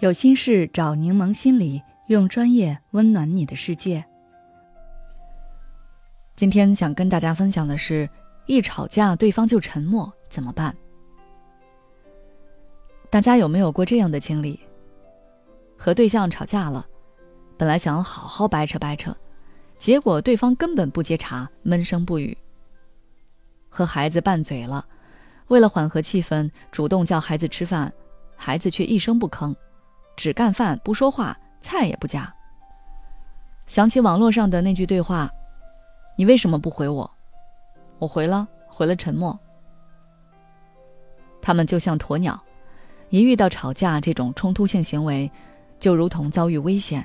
有心事找柠檬心理，用专业温暖你的世界。今天想跟大家分享的是，一吵架对方就沉默怎么办？大家有没有过这样的经历？和对象吵架了，本来想好好掰扯掰扯，结果对方根本不接茬，闷声不语。和孩子拌嘴了，为了缓和气氛，主动叫孩子吃饭，孩子却一声不吭。只干饭不说话，菜也不夹。想起网络上的那句对话：“你为什么不回我？”我回了，回了沉默。他们就像鸵鸟，一遇到吵架这种冲突性行为，就如同遭遇危险，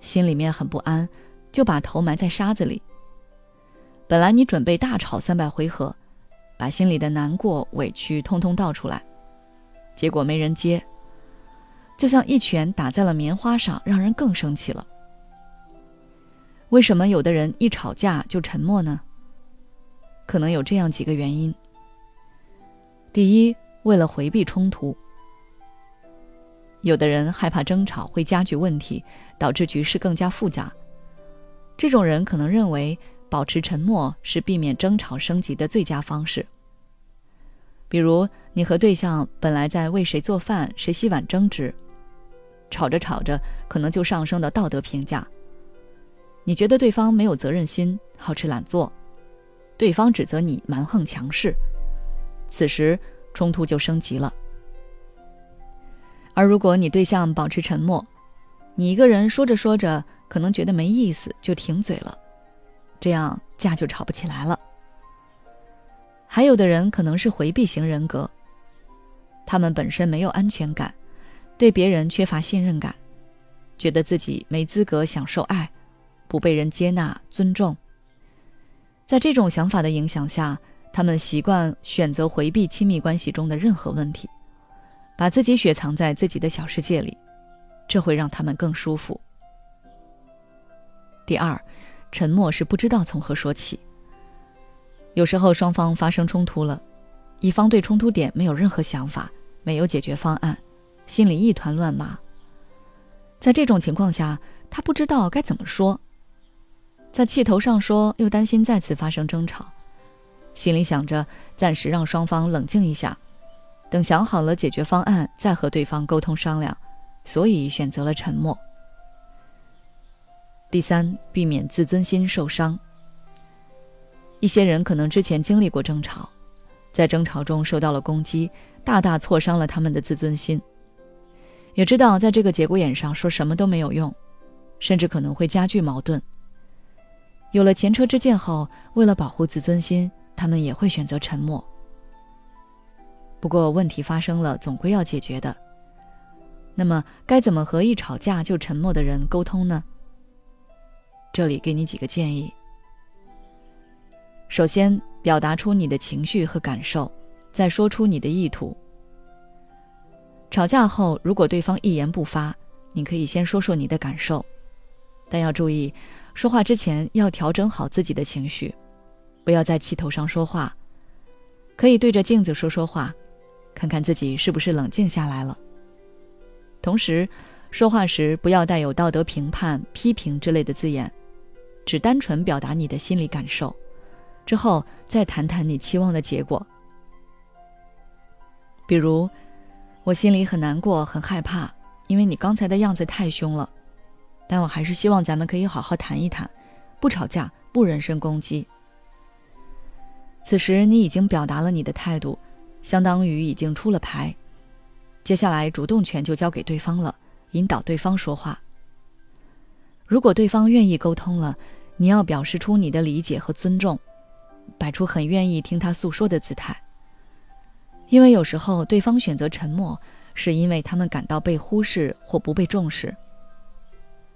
心里面很不安，就把头埋在沙子里。本来你准备大吵三百回合，把心里的难过、委屈通通倒出来，结果没人接。就像一拳打在了棉花上，让人更生气了。为什么有的人一吵架就沉默呢？可能有这样几个原因。第一，为了回避冲突。有的人害怕争吵会加剧问题，导致局势更加复杂。这种人可能认为保持沉默是避免争吵升级的最佳方式。比如，你和对象本来在为谁做饭、谁洗碗争执。吵着吵着，可能就上升到道德评价。你觉得对方没有责任心、好吃懒做，对方指责你蛮横强势，此时冲突就升级了。而如果你对象保持沉默，你一个人说着说着，可能觉得没意思就停嘴了，这样架就吵不起来了。还有的人可能是回避型人格，他们本身没有安全感。对别人缺乏信任感，觉得自己没资格享受爱，不被人接纳尊重。在这种想法的影响下，他们习惯选择回避亲密关系中的任何问题，把自己雪藏在自己的小世界里，这会让他们更舒服。第二，沉默是不知道从何说起。有时候双方发生冲突了，一方对冲突点没有任何想法，没有解决方案。心里一团乱麻。在这种情况下，他不知道该怎么说，在气头上说，又担心再次发生争吵，心里想着暂时让双方冷静一下，等想好了解决方案再和对方沟通商量，所以选择了沉默。第三，避免自尊心受伤。一些人可能之前经历过争吵，在争吵中受到了攻击，大大挫伤了他们的自尊心。也知道在这个节骨眼上说什么都没有用，甚至可能会加剧矛盾。有了前车之鉴后，为了保护自尊心，他们也会选择沉默。不过问题发生了，总归要解决的。那么该怎么和一吵架就沉默的人沟通呢？这里给你几个建议。首先，表达出你的情绪和感受，再说出你的意图。吵架后，如果对方一言不发，你可以先说说你的感受，但要注意，说话之前要调整好自己的情绪，不要在气头上说话。可以对着镜子说说话，看看自己是不是冷静下来了。同时，说话时不要带有道德评判、批评之类的字眼，只单纯表达你的心理感受，之后再谈谈你期望的结果，比如。我心里很难过，很害怕，因为你刚才的样子太凶了。但我还是希望咱们可以好好谈一谈，不吵架，不人身攻击。此时你已经表达了你的态度，相当于已经出了牌。接下来主动权就交给对方了，引导对方说话。如果对方愿意沟通了，你要表示出你的理解和尊重，摆出很愿意听他诉说的姿态。因为有时候对方选择沉默，是因为他们感到被忽视或不被重视。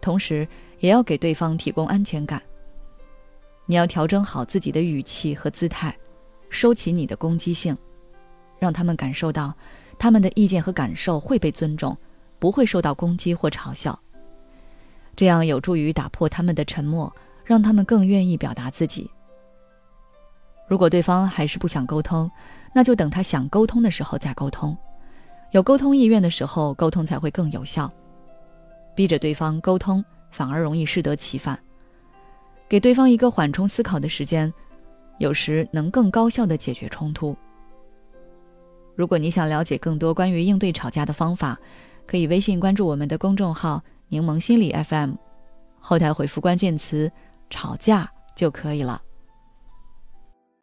同时，也要给对方提供安全感。你要调整好自己的语气和姿态，收起你的攻击性，让他们感受到他们的意见和感受会被尊重，不会受到攻击或嘲笑。这样有助于打破他们的沉默，让他们更愿意表达自己。如果对方还是不想沟通，那就等他想沟通的时候再沟通，有沟通意愿的时候，沟通才会更有效。逼着对方沟通，反而容易适得其反。给对方一个缓冲思考的时间，有时能更高效的解决冲突。如果你想了解更多关于应对吵架的方法，可以微信关注我们的公众号“柠檬心理 FM”，后台回复关键词“吵架”就可以了。